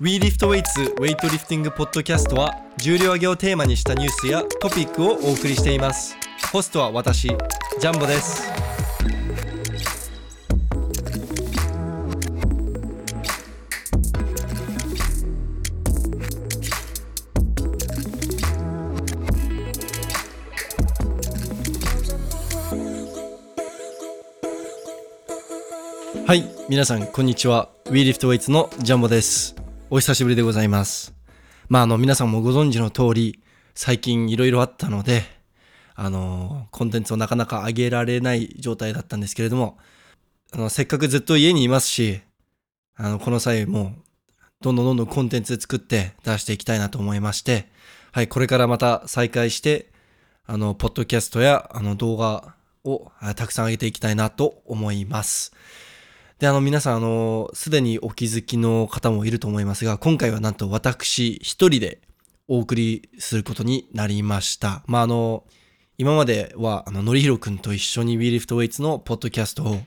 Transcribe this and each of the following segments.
WeLiftWeights ウェイトリフティングポッドキャストは重量挙げをテーマにしたニュースやトピックをお送りしています。ホストは私ジャンボです。はい皆さんこんにちは。WeLiftWeights のジャンボです。お久しぶりでございますまああの皆さんもご存知の通り最近いろいろあったのであのコンテンツをなかなか上げられない状態だったんですけれどもあのせっかくずっと家にいますしあのこの際もどんどんどんどんコンテンツ作って出していきたいなと思いましてはいこれからまた再開してあのポッドキャストやあの動画をたくさん上げていきたいなと思います。で、あの皆さん、あの、すでにお気づきの方もいると思いますが、今回はなんと私一人でお送りすることになりました。まあ、あの、今までは、あの、のりひろくんと一緒に WeLiftWeights のポッドキャストを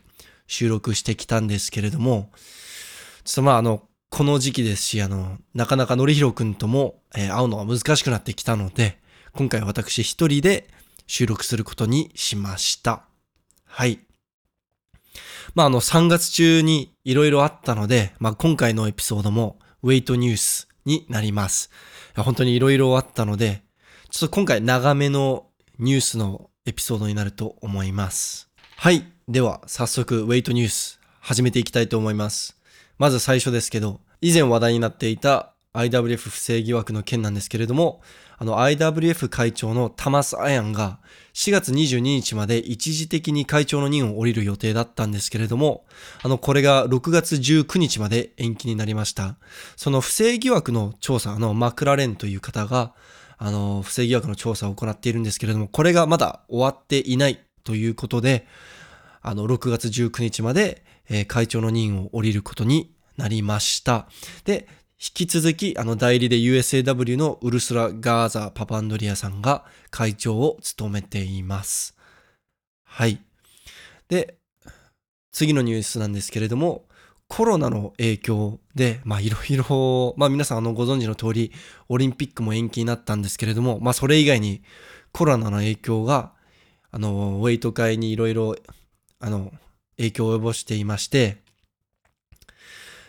収録してきたんですけれども、ちょっとまあ、あの、この時期ですし、あの、なかなかのりひろくんとも、えー、会うのが難しくなってきたので、今回私一人で収録することにしました。はい。まあ、あの、3月中にいろいろあったので、まあ、今回のエピソードもウェイトニュースになります。本当にいろいろあったので、ちょっと今回長めのニュースのエピソードになると思います。はい。では、早速、ウェイトニュース始めていきたいと思います。まず最初ですけど、以前話題になっていた IWF 不正疑惑の件なんですけれども、あの IWF 会長のタマス・アヤンが4月22日まで一時的に会長の任を降りる予定だったんですけれども、あの、これが6月19日まで延期になりました。その不正疑惑の調査、の、マクラレンという方が、あの、不正疑惑の調査を行っているんですけれども、これがまだ終わっていないということで、あの、6月19日まで、会長の任を降りることになりました。で、引き続き、あの代理で USAW のウルスラ・ガーザ・パパンドリアさんが会長を務めています。はい。で、次のニュースなんですけれども、コロナの影響で、まあいろいろ、まあ皆さんあのご存知の通り、オリンピックも延期になったんですけれども、まあそれ以外にコロナの影響が、あの、ウェイト界にいろいろ、あの、影響を及ぼしていまして、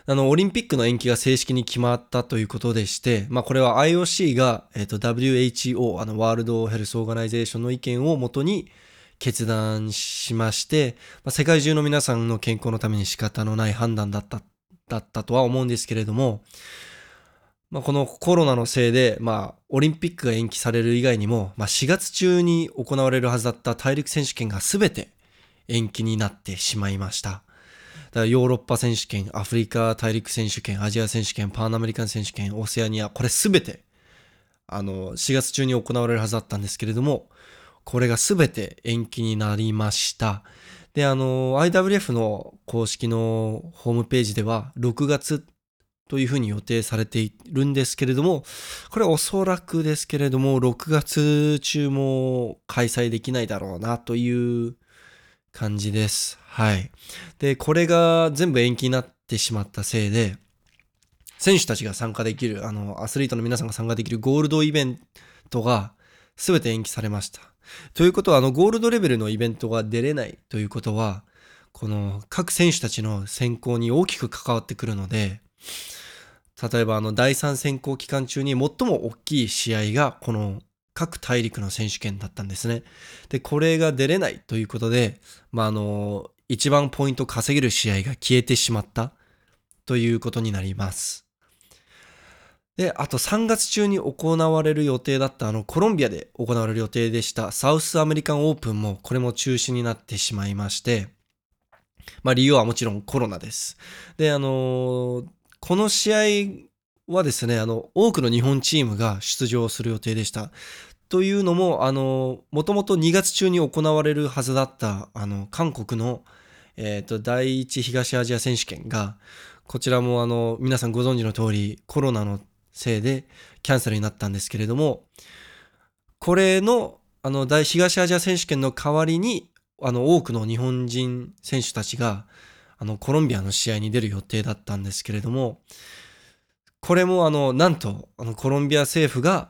あの、オリンピックの延期が正式に決まったということでして、まあ、これは IOC が、えっ、と、WHO、あの、 World Health Organization の意見をもとに決断しまして、まあ、世界中の皆さんの健康のために仕方のない判断だった、だったとは思うんですけれども、まあ、このコロナのせいで、まあ、オリンピックが延期される以外にも、まあ、4月中に行われるはずだった大陸選手権が全て延期になってしまいました。だヨーロッパ選手権、アフリカ大陸選手権、アジア選手権、パンアメリカン選手権、オセアニア、これすべて、あの、4月中に行われるはずだったんですけれども、これがすべて延期になりました。で、あの、IWF の公式のホームページでは、6月というふうに予定されているんですけれども、これおそらくですけれども、6月中も開催できないだろうなという感じです。はい。で、これが全部延期になってしまったせいで、選手たちが参加できる、あの、アスリートの皆さんが参加できるゴールドイベントが全て延期されました。ということは、あの、ゴールドレベルのイベントが出れないということは、この各選手たちの選考に大きく関わってくるので、例えばあの第3選考期間中に最も大きい試合がこの各大陸の選手権だったんですね。で、これが出れないということで、まあ、あの、一番ポイント稼げる試合が消えてしまったということになります。で、あと3月中に行われる予定だったあのコロンビアで行われる予定でしたサウスアメリカンオープンもこれも中止になってしまいまして、まあ理由はもちろんコロナです。で、あのこの試合はですね、あの、多くの日本チームが出場する予定でした。というのも、あの、もともと2月中に行われるはずだった、あの、韓国の、えっ、ー、と、第一東アジア選手権が、こちらもあの、皆さんご存知の通り、コロナのせいでキャンセルになったんですけれども、これの、あの、大東アジア選手権の代わりに、あの、多くの日本人選手たちが、あの、コロンビアの試合に出る予定だったんですけれども、これもあの、なんと、あの、コロンビア政府が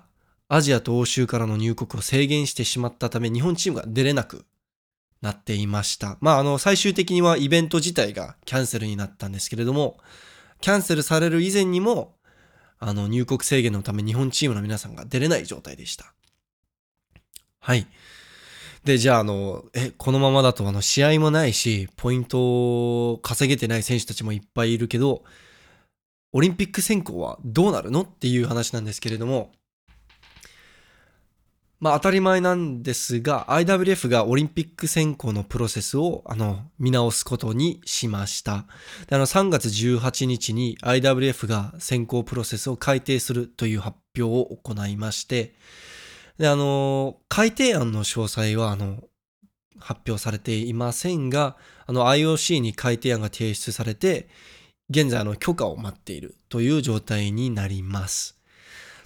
アジアと欧州からの入国を制限してしまったため、日本チームが出れなくなっていました。まあ、あの、最終的にはイベント自体がキャンセルになったんですけれども、キャンセルされる以前にも、あの、入国制限のため日本チームの皆さんが出れない状態でした。はい。で、じゃあ、あの、え、このままだと、あの、試合もないし、ポイントを稼げてない選手たちもいっぱいいるけど、オリンピック選考はどうなるのっていう話なんですけれども、まあ当たり前なんですが、IWF がオリンピック選考のプロセスを、あの、見直すことにしました。であの、3月18日に IWF が選考プロセスを改定するという発表を行いまして、で、あの、改定案の詳細は、あの、発表されていませんが、あの、IOC に改定案が提出されて、現在、の、許可を待っているという状態になります。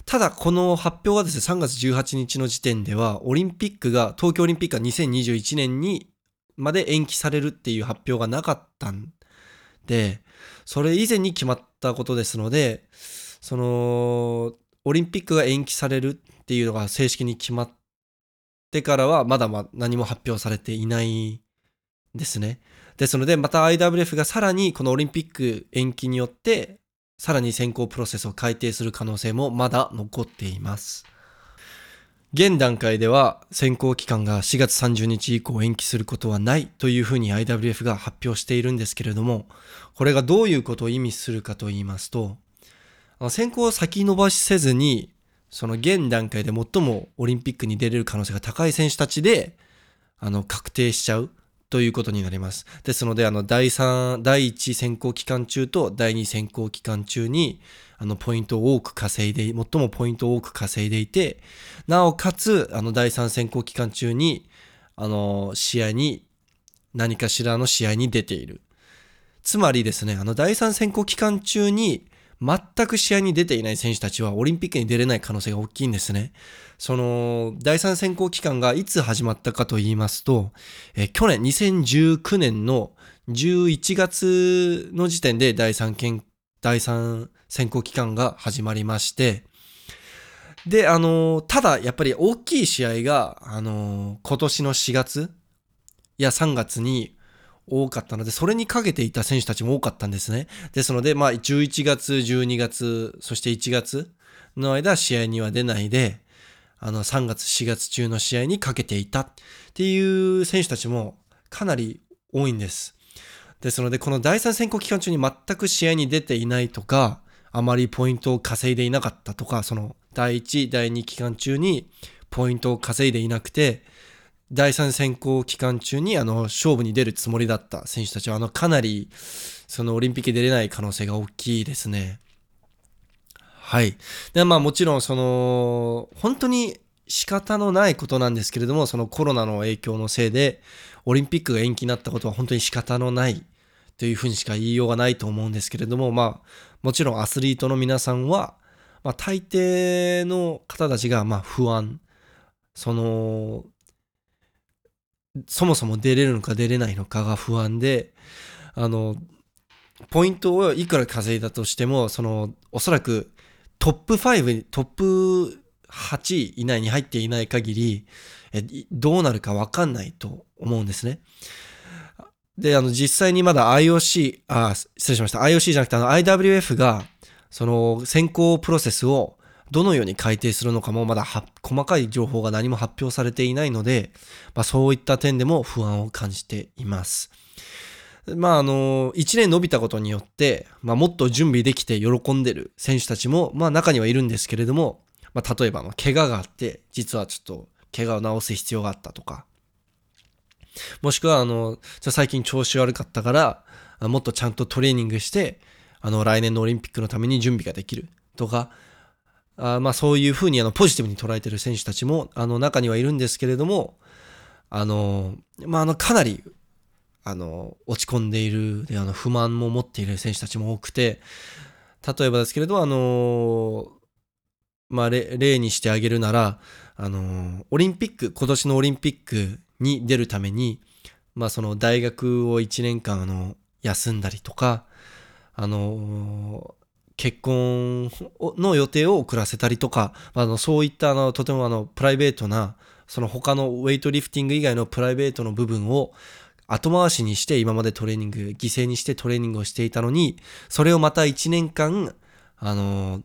ただ、この発表がですね、3月18日の時点では、オリンピックが、東京オリンピックが2021年にまで延期されるっていう発表がなかったんで、それ以前に決まったことですので、その、オリンピックが延期されるっていうのが正式に決まってからはまだま何も発表されていないですね。ですのでまた IWF がさらにこのオリンピック延期によってさらに選考プロセスを改定する可能性もまだ残っています。現段階では選考期間が4月30日以降延期することはないというふうに IWF が発表しているんですけれども、これがどういうことを意味するかと言いますと、選考を先延ばしせずにその現段階で最もオリンピックに出れる可能性が高い選手たちで、あの、確定しちゃうということになります。ですので、あの、第3、第1選考期間中と第2選考期間中に、あの、ポイントを多く稼いで、最もポイントを多く稼いでいて、なおかつ、あの、第3選考期間中に、あの、試合に、何かしらの試合に出ている。つまりですね、あの、第3選考期間中に、全く試合に出ていない選手たちはオリンピックに出れない可能性が大きいんですね。その、第三選考期間がいつ始まったかと言いますと、え去年2019年の11月の時点で第三件、第三選考期間が始まりまして、で、あの、ただやっぱり大きい試合が、あの、今年の4月や3月に多かったので、それにかけていた選手たちも多かったんですね。ですので、まあ、11月、12月、そして1月の間、試合には出ないで、あの、3月、4月中の試合にかけていたっていう選手たちもかなり多いんです。ですので、この第3選考期間中に全く試合に出ていないとか、あまりポイントを稼いでいなかったとか、その第1、第2期間中にポイントを稼いでいなくて、第3選考期間中にあの勝負に出るつもりだった選手たちはあのかなりそのオリンピック出れない可能性が大きいですね。はい。でまあもちろんその本当に仕方のないことなんですけれどもそのコロナの影響のせいでオリンピックが延期になったことは本当に仕方のないというふうにしか言いようがないと思うんですけれどもまあもちろんアスリートの皆さんは、まあ、大抵の方たちがまあ不安そのそもそも出れるのか出れないのかが不安で、あの、ポイントをいくら稼いだとしても、その、おそらくトップ5、トップ8位以内に入っていない限り、えどうなるかわかんないと思うんですね。で、あの、実際にまだ IOC、あ、失礼しました。IOC じゃなくて、あの、IWF が、その、選考プロセスをどのように改定するのかもまだ細かい情報が何も発表されていないので、まあ、そういった点でも不安を感じています。まああの、1年伸びたことによって、まあ、もっと準備できて喜んでる選手たちも、まあ中にはいるんですけれども、まあ例えば怪我があって、実はちょっと怪我を治す必要があったとか、もしくはあの、最近調子悪かったから、もっとちゃんとトレーニングして、あの来年のオリンピックのために準備ができるとか、あまあそういうふうにあのポジティブに捉えてる選手たちもあの中にはいるんですけれども、あの、まああのかなりあの落ち込んでいるであの不満も持っている選手たちも多くて、例えばですけれどあの、まあ例にしてあげるなら、あの、オリンピック、今年のオリンピックに出るために、まあその大学を1年間あの休んだりとか、あの、結婚の予定を遅らせたりとか、あのそういったあのとてもあのプライベートなその他のウェイトリフティング以外のプライベートの部分を後回しにして今までトレーニング、犠牲にしてトレーニングをしていたのに、それをまた1年間、あの、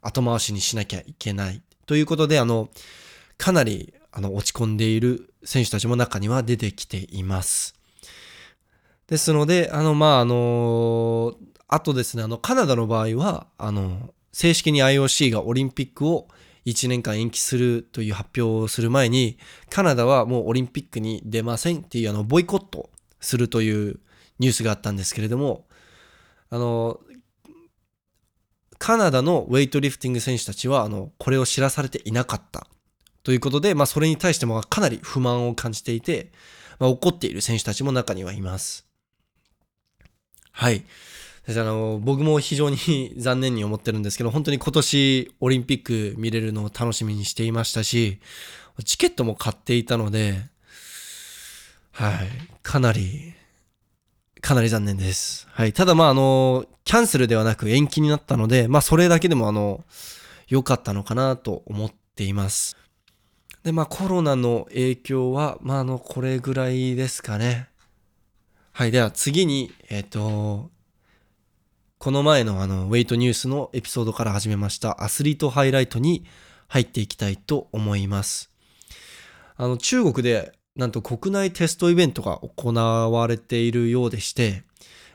後回しにしなきゃいけない。ということで、あの、かなり、あの、落ち込んでいる選手たちも中には出てきています。ですので、あの、まあ、あの、あとですね、あの、カナダの場合は、あの、正式に IOC がオリンピックを1年間延期するという発表をする前に、カナダはもうオリンピックに出ませんっていうあの、ボイコットするというニュースがあったんですけれども、あの、カナダのウェイトリフティング選手たちは、あの、これを知らされていなかったということで、まあ、それに対してもかなり不満を感じていて、まあ、怒っている選手たちも中にはいます。はい。あの僕も非常に 残念に思ってるんですけど、本当に今年オリンピック見れるのを楽しみにしていましたし、チケットも買っていたので、はい、かなり、かなり残念です。はい、ただまああの、キャンセルではなく延期になったので、まあそれだけでもあの、良かったのかなと思っています。で、まあコロナの影響は、まああの、これぐらいですかね。はい、では次に、えっ、ー、と、この前のあの、ウェイトニュースのエピソードから始めましたアスリートハイライトに入っていきたいと思います。あの、中国でなんと国内テストイベントが行われているようでして、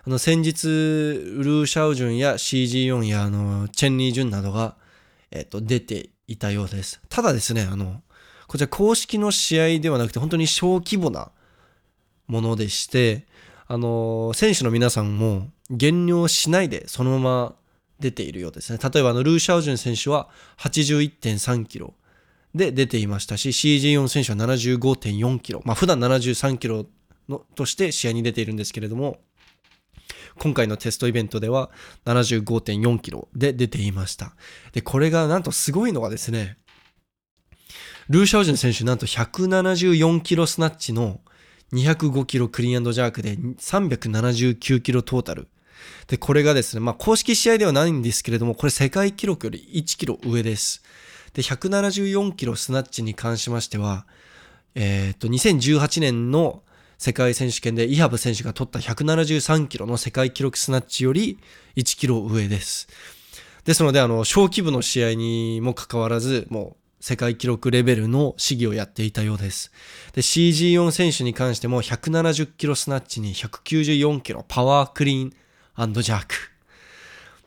あの、先日、ルー・シャオジュンや CG4 やあの、チェン・リー・ジュンなどが、えっと、出ていたようです。ただですね、あの、こちら公式の試合ではなくて本当に小規模なものでして、あの、選手の皆さんも減量しないでそのまま出ているようですね。例えばあのルー・シャオジュン選手は81.3キロで出ていましたし、CG4 選手は75.4キロ。まあ普段73キロのとして試合に出ているんですけれども、今回のテストイベントでは75.4キロで出ていました。で、これがなんとすごいのがですね、ルー・シャオジュン選手なんと174キロスナッチの205キロクリーンジャークで379キロトータル。で、これがですね、まあ公式試合ではないんですけれども、これ世界記録より1キロ上です。で、174キロスナッチに関しましては、えっ、と、2018年の世界選手権でイハブ選手が取った173キロの世界記録スナッチより1キロ上です。ですので、あの、小規模の試合にもかかわらず、もう世界記録レベルの試技をやっていたようです。で、CG4 選手に関しても170キロスナッチに194キロパワークリーンジャーク。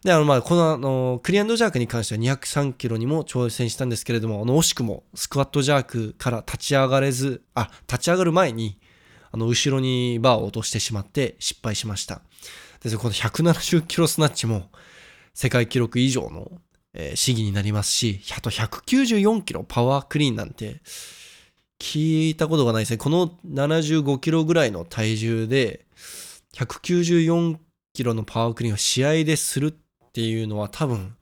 で、あの、ま、この、あの、クリーンジャークに関しては203キロにも挑戦したんですけれども、あの、惜しくもスクワットジャークから立ち上がれず、あ、立ち上がる前に、あの、後ろにバーを落としてしまって失敗しました。で、この170キロスナッチも世界記録以上のえー、試技になりますし、あと194キロパワークリーンなんて聞いたことがないですね。この75キロぐらいの体重で194キロのパワークリーンを試合でするっていうのは多分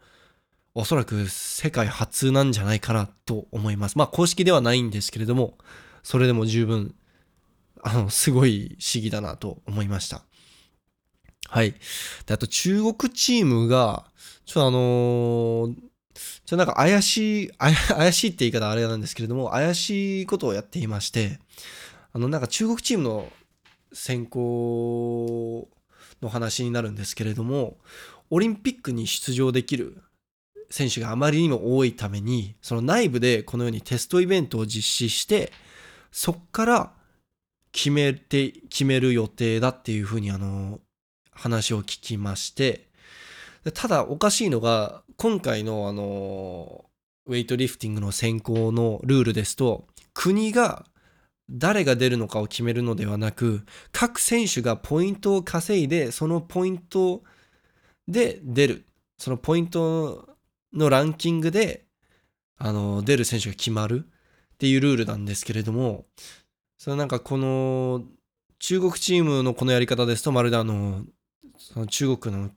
おそらく世界初なんじゃないかなと思います。まあ公式ではないんですけれども、それでも十分、あの、すごい試技だなと思いました。はい。で、あと中国チームが、ちょっとあのー、ちょなんか怪しい、怪しいって言い方あれなんですけれども、怪しいことをやっていまして、あの、なんか中国チームの選考の話になるんですけれども、オリンピックに出場できる選手があまりにも多いために、その内部でこのようにテストイベントを実施して、そっから決めて、決める予定だっていうふうにあの、話を聞きまして、ただおかしいのが、今回のあの、ウェイトリフティングの選考のルールですと、国が誰が出るのかを決めるのではなく、各選手がポイントを稼いで、そのポイントで出る。そのポイントのランキングで、あの、出る選手が決まるっていうルールなんですけれども、そのなんかこの、中国チームのこのやり方ですと、まるであの、その中国の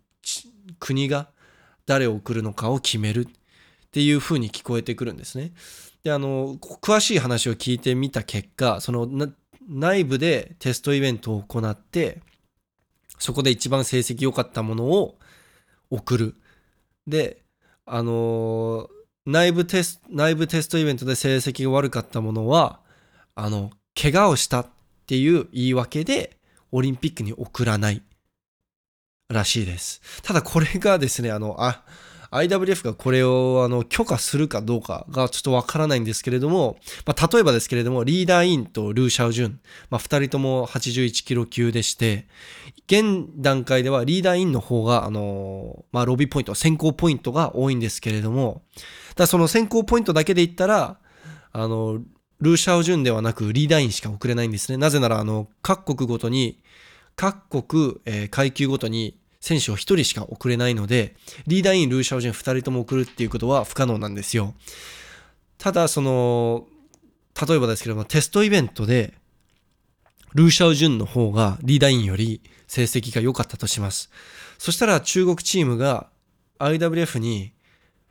国が誰を送るのかを決めるっていう風に聞こえてくるんですね。で、あの、詳しい話を聞いてみた結果、その内部でテストイベントを行って、そこで一番成績良かったものを送る。で、あの内部テスト、内部テストイベントで成績が悪かったものは、あの、怪我をしたっていう言い訳で、オリンピックに送らないらしいです。ただこれがですね、あの、あ、IWF がこれをあの許可するかどうかがちょっとわからないんですけれども、まあ、例えばですけれども、リーダーインとルーシャオジュン、まあ、二人とも81キロ級でして、現段階ではリーダーインの方が、あのまあ、ロビーポイント、先行ポイントが多いんですけれども、だその先行ポイントだけで言ったら、あの、ルーシャオジュンではなくリーダーインしか送れないんですね。なぜなら、あの、各国ごとに、各国、えー階級ごとに選手を1人しか送れないので、リーダーイン、ルーシャオジュン2人とも送るっていうことは不可能なんですよ。ただ、その、例えばですけども、テストイベントで、ルーシャオジュンの方がリーダーインより成績が良かったとします。そしたら中国チームが IWF に、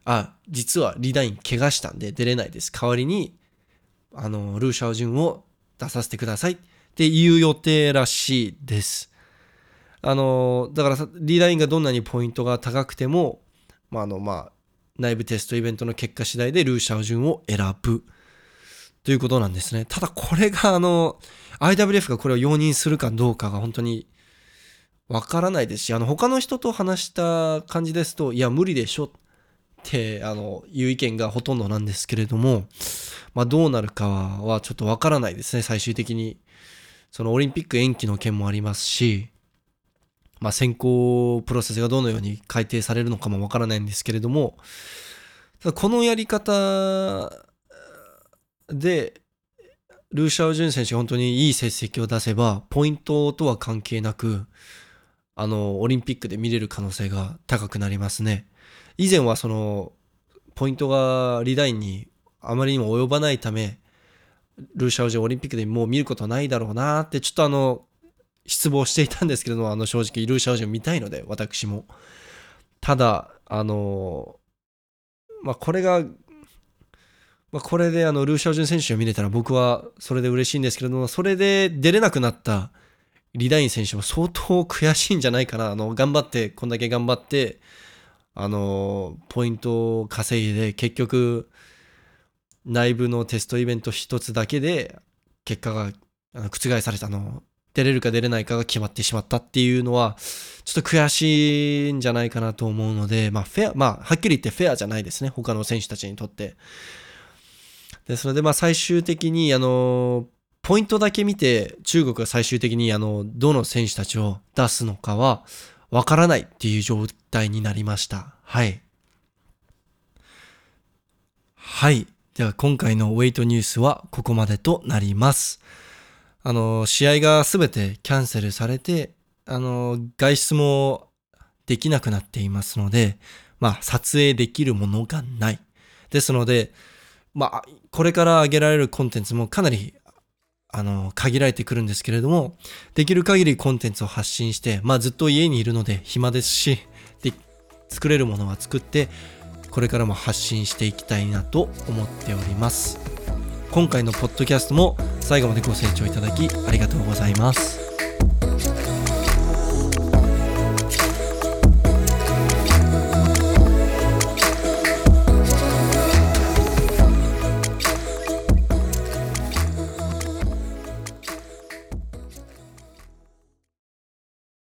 あ、実はリーダーイン怪我したんで出れないです。代わりに、あの、ルーシャオジュンを出させてくださいっていう予定らしいです。あの、だからリーダーインがどんなにポイントが高くても、まあ、あの、まあ、内部テストイベントの結果次第でルーシャオジュンを選ぶということなんですね。ただこれがあの、IWF がこれを容認するかどうかが本当にわからないですし、あの、他の人と話した感じですと、いや、無理でしょって、あの、いう意見がほとんどなんですけれども、まあ、どうなるかはちょっとわからないですね、最終的に。そのオリンピック延期の件もありますし、まあ、選考プロセスがどのように改定されるのかもわからないんですけれども、ただこのやり方で、ルーシャオジュン選手が本当にいい成績を出せば、ポイントとは関係なく、あの、オリンピックで見れる可能性が高くなりますね。以前はその、ポイントがリダインにあまりにも及ばないため、ルーシャオジュンオリンピックでもう見ることはないだろうなって、ちょっとあの、失望していたんですけども、あの、正直、ルーシャオジュン見たいので、私も。ただ、あの、まあ、これが、まあ、これであのルーシャオジュン選手が見れたら僕はそれで嬉しいんですけれども、それで出れなくなったリダイン選手も相当悔しいんじゃないかな。あの、頑張って、こんだけ頑張って、あの、ポイントを稼いで、結局、内部のテストイベント一つだけで、結果が覆された、の、出れるか出れないかが決まってしまったっていうのは、ちょっと悔しいんじゃないかなと思うので、まあ、フェア、まあ、はっきり言ってフェアじゃないですね。他の選手たちにとって。で、それでまあ最終的に、あの、ポイントだけ見て、中国が最終的に、あの、どの選手たちを出すのかは、わからないっていう状態になりました。はい。はい。では今回のウェイトニュースはここまでとなります。あの、試合がすべてキャンセルされて、あの、外出もできなくなっていますので、まあ、撮影できるものがない。ですので、まあ、これから上げられるコンテンツもかなり、あの、限られてくるんですけれども、できる限りコンテンツを発信して、まあ、ずっと家にいるので暇ですし、で、作れるものは作って、これからも発信していきたいなと思っております。今回のポッドキャストも最後までご清聴いただきありがとうございます。